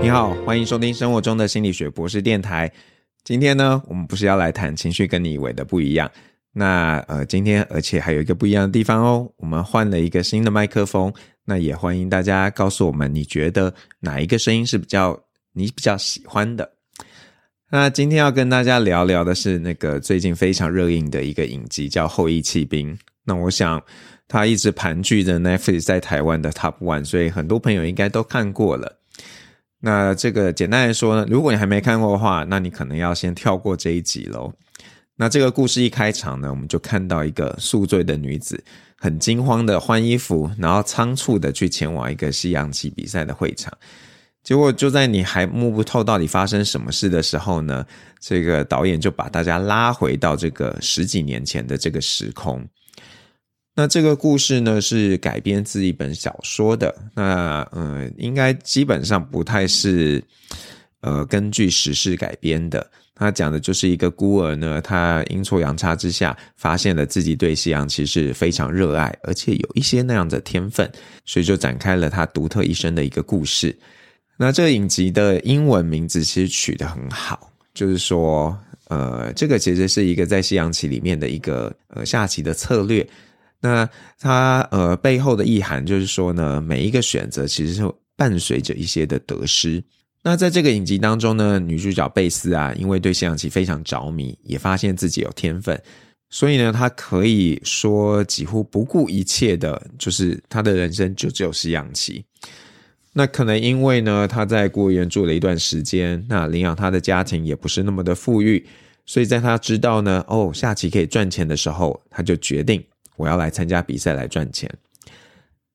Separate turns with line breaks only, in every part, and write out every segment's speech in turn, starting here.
你好，欢迎收听生活中的心理学博士电台。今天呢，我们不是要来谈情绪跟你以为的不一样。那呃，今天而且还有一个不一样的地方哦，我们换了一个新的麦克风。那也欢迎大家告诉我们，你觉得哪一个声音是比较你比较喜欢的？那今天要跟大家聊聊的是那个最近非常热映的一个影集，叫《后羿弃兵》。那我想它一直盘踞着 Netflix 在台湾的 Top One，所以很多朋友应该都看过了。那这个简单来说呢，如果你还没看过的话，那你可能要先跳过这一集喽。那这个故事一开场呢，我们就看到一个宿醉的女子，很惊慌的换衣服，然后仓促的去前往一个西洋棋比赛的会场。结果就在你还摸不透到底发生什么事的时候呢，这个导演就把大家拉回到这个十几年前的这个时空。那这个故事呢是改编自一本小说的，那呃应该基本上不太是呃根据史事改编的。他讲的就是一个孤儿呢，他阴错阳差之下发现了自己对西洋棋是非常热爱，而且有一些那样的天分，所以就展开了他独特一生的一个故事。那这个影集的英文名字其实取得很好，就是说呃这个其实是一个在西洋棋里面的一个呃下棋的策略。那它呃背后的意涵就是说呢，每一个选择其实是伴随着一些的得失。那在这个影集当中呢，女主角贝斯啊，因为对西洋棋非常着迷，也发现自己有天分，所以呢，她可以说几乎不顾一切的，就是她的人生就只有西洋棋。那可能因为呢，她在孤儿院住了一段时间，那领养她的家庭也不是那么的富裕，所以在她知道呢，哦，下棋可以赚钱的时候，她就决定。我要来参加比赛来赚钱。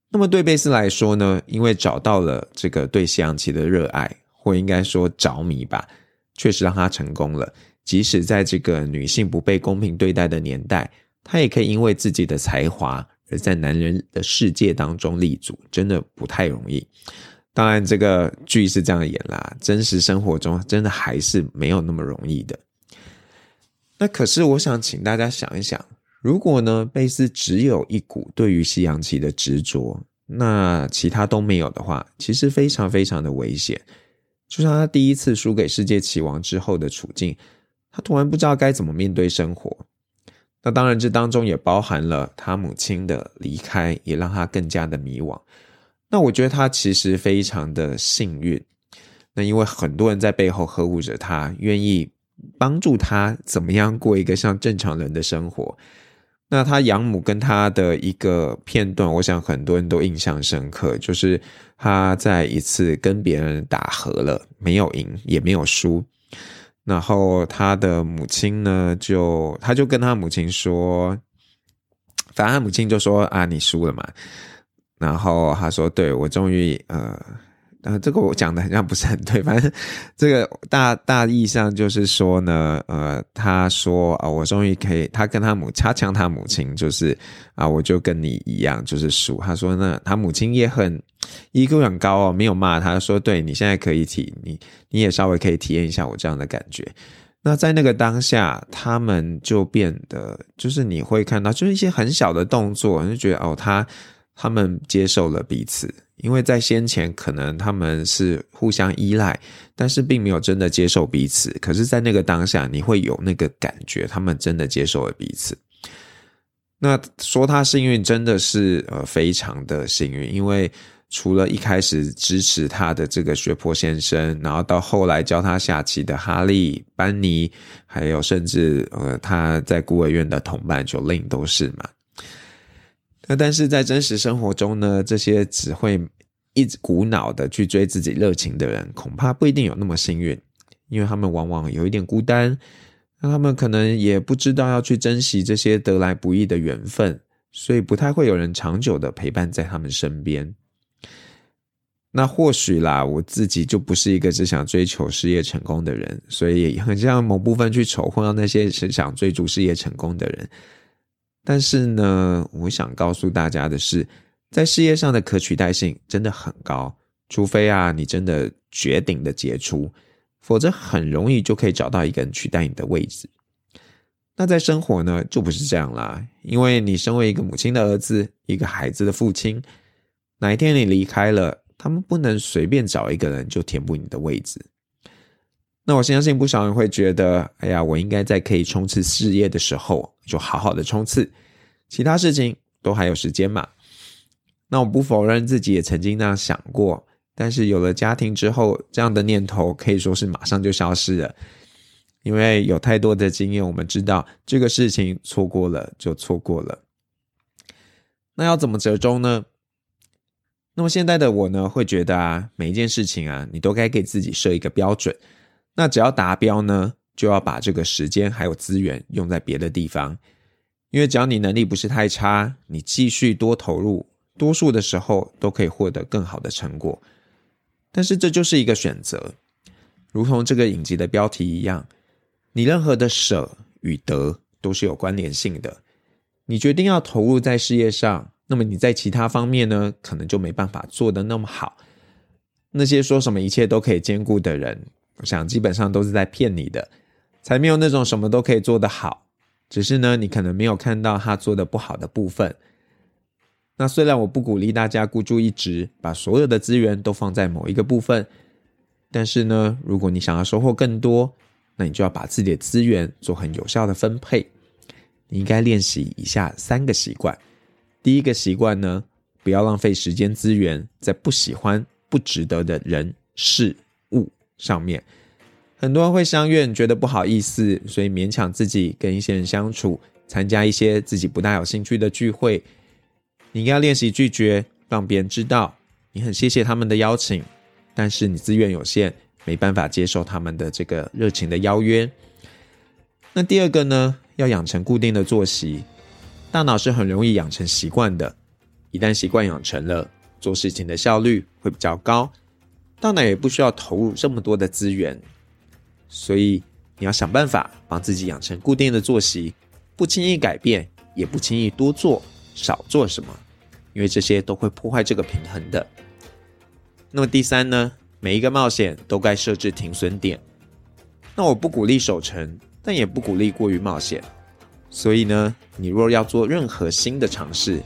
那么对贝斯来说呢？因为找到了这个对西洋棋的热爱，或应该说着迷吧，确实让他成功了。即使在这个女性不被公平对待的年代，她也可以因为自己的才华而在男人的世界当中立足，真的不太容易。当然，这个剧是这样演啦，真实生活中真的还是没有那么容易的。那可是，我想请大家想一想。如果呢，贝斯只有一股对于西洋棋的执着，那其他都没有的话，其实非常非常的危险。就像他第一次输给世界棋王之后的处境，他突然不知道该怎么面对生活。那当然，这当中也包含了他母亲的离开，也让他更加的迷惘。那我觉得他其实非常的幸运，那因为很多人在背后呵护着他，愿意帮助他怎么样过一个像正常人的生活。那他养母跟他的一个片段，我想很多人都印象深刻，就是他在一次跟别人打和了，没有赢也没有输，然后他的母亲呢，就他就跟他母亲说，反正他母亲就说啊，你输了嘛，然后他说，对我终于呃。呃，这个我讲的好像不是很对，反正这个大大意上就是说呢，呃，他说啊，我终于可以，他跟他母，他强他母亲，就是啊，我就跟你一样，就是输。他说那他母亲也很 EQ 很高哦，没有骂他，说对你现在可以体，你你也稍微可以体验一下我这样的感觉。那在那个当下，他们就变得，就是你会看到，就是一些很小的动作，就觉得哦，他他们接受了彼此。因为在先前可能他们是互相依赖，但是并没有真的接受彼此。可是，在那个当下，你会有那个感觉，他们真的接受了彼此。那说他幸运，真的是呃非常的幸运，因为除了一开始支持他的这个学坡先生，然后到后来教他下棋的哈利、班尼，还有甚至呃他在孤儿院的同伴九令都是嘛。那但是在真实生活中呢，这些只会一直鼓脑的去追自己热情的人，恐怕不一定有那么幸运，因为他们往往有一点孤单，那他们可能也不知道要去珍惜这些得来不易的缘分，所以不太会有人长久的陪伴在他们身边。那或许啦，我自己就不是一个只想追求事业成功的人，所以很像某部分去仇恨那些只想追逐事业成功的人。但是呢，我想告诉大家的是，在事业上的可取代性真的很高，除非啊你真的绝顶的杰出，否则很容易就可以找到一个人取代你的位置。那在生活呢，就不是这样啦，因为你身为一个母亲的儿子，一个孩子的父亲，哪一天你离开了，他们不能随便找一个人就填补你的位置。那我相信不少人会觉得，哎呀，我应该在可以冲刺事业的时候就好好的冲刺，其他事情都还有时间嘛。那我不否认自己也曾经那样想过，但是有了家庭之后，这样的念头可以说是马上就消失了，因为有太多的经验，我们知道这个事情错过了就错过了。那要怎么折中呢？那么现在的我呢，会觉得啊，每一件事情啊，你都该给自己设一个标准。那只要达标呢，就要把这个时间还有资源用在别的地方。因为只要你能力不是太差，你继续多投入，多数的时候都可以获得更好的成果。但是这就是一个选择，如同这个影集的标题一样，你任何的舍与得都是有关联性的。你决定要投入在事业上，那么你在其他方面呢，可能就没办法做得那么好。那些说什么一切都可以兼顾的人，我想基本上都是在骗你的，才没有那种什么都可以做得好。只是呢，你可能没有看到他做的不好的部分。那虽然我不鼓励大家孤注一掷，把所有的资源都放在某一个部分，但是呢，如果你想要收获更多，那你就要把自己的资源做很有效的分配。你应该练习以下三个习惯。第一个习惯呢，不要浪费时间资源在不喜欢、不值得的人事上面。很多人会相怨，觉得不好意思，所以勉强自己跟一些人相处，参加一些自己不大有兴趣的聚会。你应该练习拒绝，让别人知道你很谢谢他们的邀请，但是你资源有限，没办法接受他们的这个热情的邀约。那第二个呢？要养成固定的作息，大脑是很容易养成习惯的。一旦习惯养成了，做事情的效率会比较高，大脑也不需要投入这么多的资源。所以你要想办法帮自己养成固定的作息，不轻易改变，也不轻易多做少做什么，因为这些都会破坏这个平衡的。那么第三呢？每一个冒险都该设置停损点。那我不鼓励守成。但也不鼓励过于冒险，所以呢，你若要做任何新的尝试，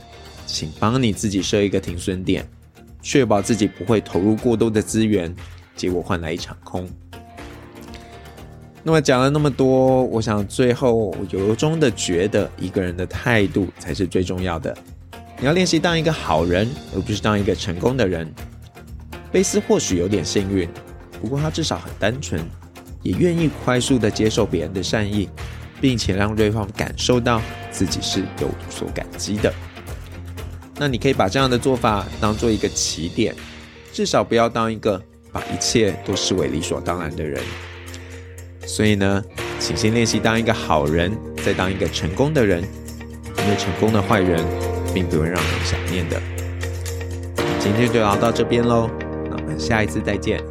请帮你自己设一个停损点，确保自己不会投入过多的资源，结果换来一场空。那么讲了那么多，我想最后我由衷的觉得，一个人的态度才是最重要的。你要练习当一个好人，而不是当一个成功的人。贝斯或许有点幸运，不过他至少很单纯。也愿意快速的接受别人的善意，并且让对方感受到自己是有所感激的。那你可以把这样的做法当做一个起点，至少不要当一个把一切都视为理所当然的人。所以呢，请先练习当一个好人，再当一个成功的人。因为成功的坏人并不会让人想念的。今天就聊到这边喽，那我们下一次再见。